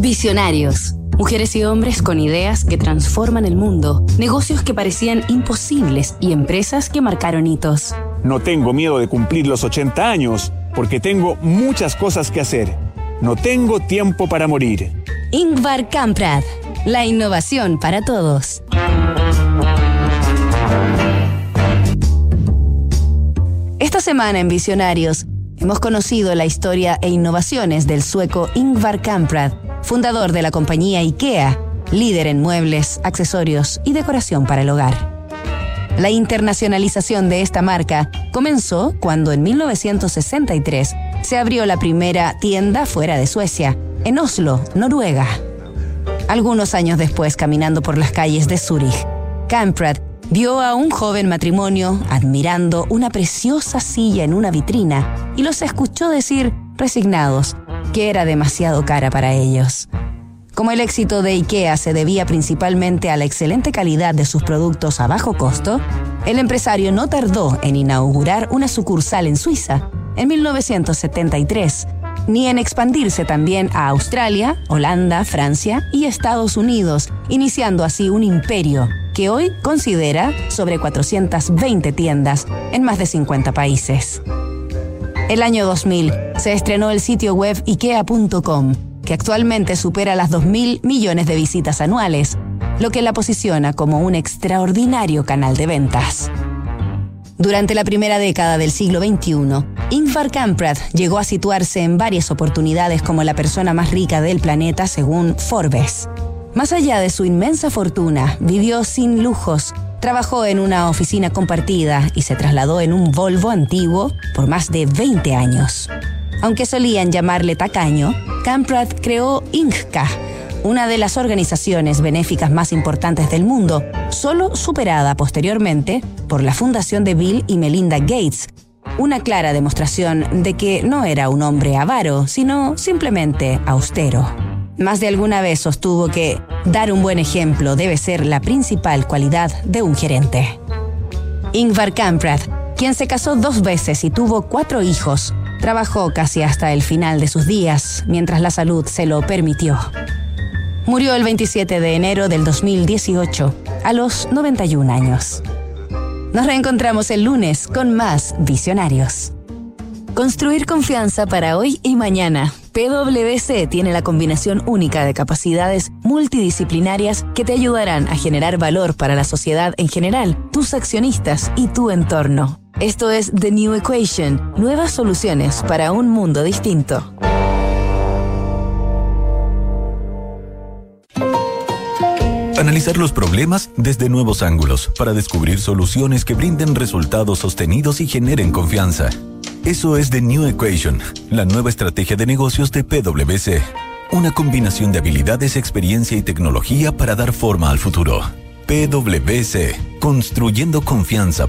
Visionarios. Mujeres y hombres con ideas que transforman el mundo, negocios que parecían imposibles y empresas que marcaron hitos. No tengo miedo de cumplir los 80 años porque tengo muchas cosas que hacer. No tengo tiempo para morir. Ingvar Kamprad. La innovación para todos. Esta semana en Visionarios hemos conocido la historia e innovaciones del sueco Ingvar Kamprad fundador de la compañía IKEA, líder en muebles, accesorios y decoración para el hogar. La internacionalización de esta marca comenzó cuando en 1963 se abrió la primera tienda fuera de Suecia, en Oslo, Noruega. Algunos años después, caminando por las calles de Zúrich, Kamprad vio a un joven matrimonio admirando una preciosa silla en una vitrina y los escuchó decir, resignados, que era demasiado cara para ellos. Como el éxito de IKEA se debía principalmente a la excelente calidad de sus productos a bajo costo, el empresario no tardó en inaugurar una sucursal en Suiza en 1973, ni en expandirse también a Australia, Holanda, Francia y Estados Unidos, iniciando así un imperio que hoy considera sobre 420 tiendas en más de 50 países. El año 2000 se estrenó el sitio web ikea.com, que actualmente supera las 2.000 millones de visitas anuales, lo que la posiciona como un extraordinario canal de ventas. Durante la primera década del siglo XXI, Ingvar Kamprad llegó a situarse en varias oportunidades como la persona más rica del planeta según Forbes. Más allá de su inmensa fortuna, vivió sin lujos Trabajó en una oficina compartida y se trasladó en un Volvo antiguo por más de 20 años. Aunque solían llamarle tacaño, Kamprad creó INCCA, una de las organizaciones benéficas más importantes del mundo, solo superada posteriormente por la fundación de Bill y Melinda Gates, una clara demostración de que no era un hombre avaro, sino simplemente austero. Más de alguna vez sostuvo que dar un buen ejemplo debe ser la principal cualidad de un gerente. Ingvar Kamprad, quien se casó dos veces y tuvo cuatro hijos, trabajó casi hasta el final de sus días, mientras la salud se lo permitió. Murió el 27 de enero del 2018, a los 91 años. Nos reencontramos el lunes con más Visionarios. Construir confianza para hoy y mañana. PwC tiene la combinación única de capacidades multidisciplinarias que te ayudarán a generar valor para la sociedad en general, tus accionistas y tu entorno. Esto es The New Equation, nuevas soluciones para un mundo distinto. Analizar los problemas desde nuevos ángulos para descubrir soluciones que brinden resultados sostenidos y generen confianza. Eso es The New Equation, la nueva estrategia de negocios de PwC. Una combinación de habilidades, experiencia y tecnología para dar forma al futuro. PwC, construyendo confianza